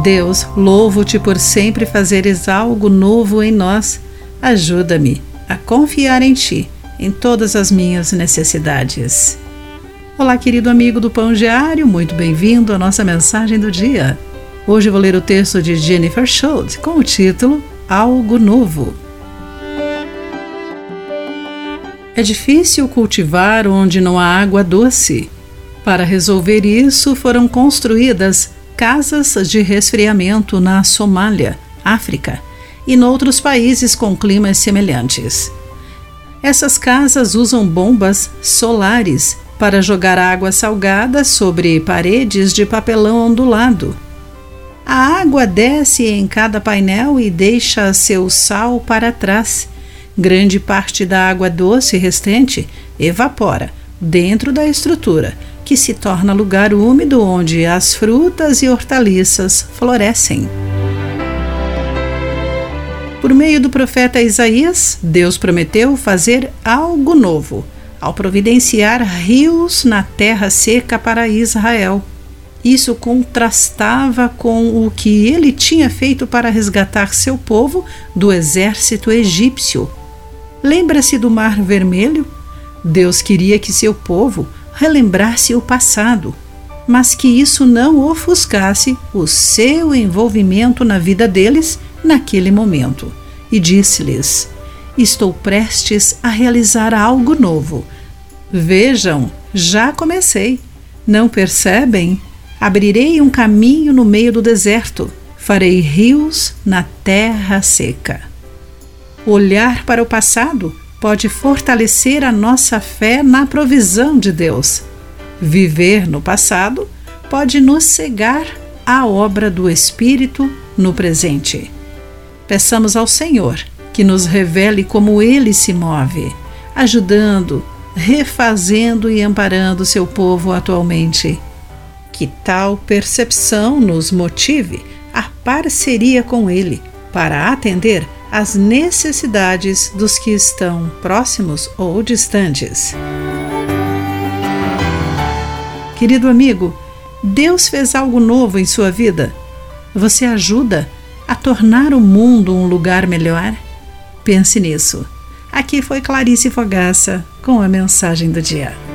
Deus, louvo-te por sempre fazeres algo novo em nós. Ajuda-me a confiar em ti em todas as minhas necessidades. Olá, querido amigo do Pão Diário, muito bem-vindo à nossa mensagem do dia. Hoje vou ler o texto de Jennifer Schultz com o título Algo Novo. É difícil cultivar onde não há água doce. Para resolver isso, foram construídas casas de resfriamento na Somália, África e noutros países com climas semelhantes. Essas casas usam bombas solares para jogar água salgada sobre paredes de papelão ondulado. A água desce em cada painel e deixa seu sal para trás. Grande parte da água doce restante evapora dentro da estrutura que se torna lugar úmido onde as frutas e hortaliças florescem. Por meio do profeta Isaías, Deus prometeu fazer algo novo, ao providenciar rios na terra seca para Israel. Isso contrastava com o que ele tinha feito para resgatar seu povo do exército egípcio. Lembra-se do Mar Vermelho? Deus queria que seu povo relembrar-se o passado, mas que isso não ofuscasse o seu envolvimento na vida deles naquele momento. E disse-lhes: Estou prestes a realizar algo novo. Vejam, já comecei. Não percebem? Abrirei um caminho no meio do deserto, farei rios na terra seca. Olhar para o passado pode fortalecer a nossa fé na provisão de Deus. Viver no passado pode nos cegar à obra do Espírito no presente. Peçamos ao Senhor que nos revele como ele se move, ajudando, refazendo e amparando seu povo atualmente. Que tal percepção nos motive a parceria com ele para atender as necessidades dos que estão próximos ou distantes. Querido amigo, Deus fez algo novo em sua vida? Você ajuda a tornar o mundo um lugar melhor? Pense nisso. Aqui foi Clarice Fogaça com a mensagem do dia.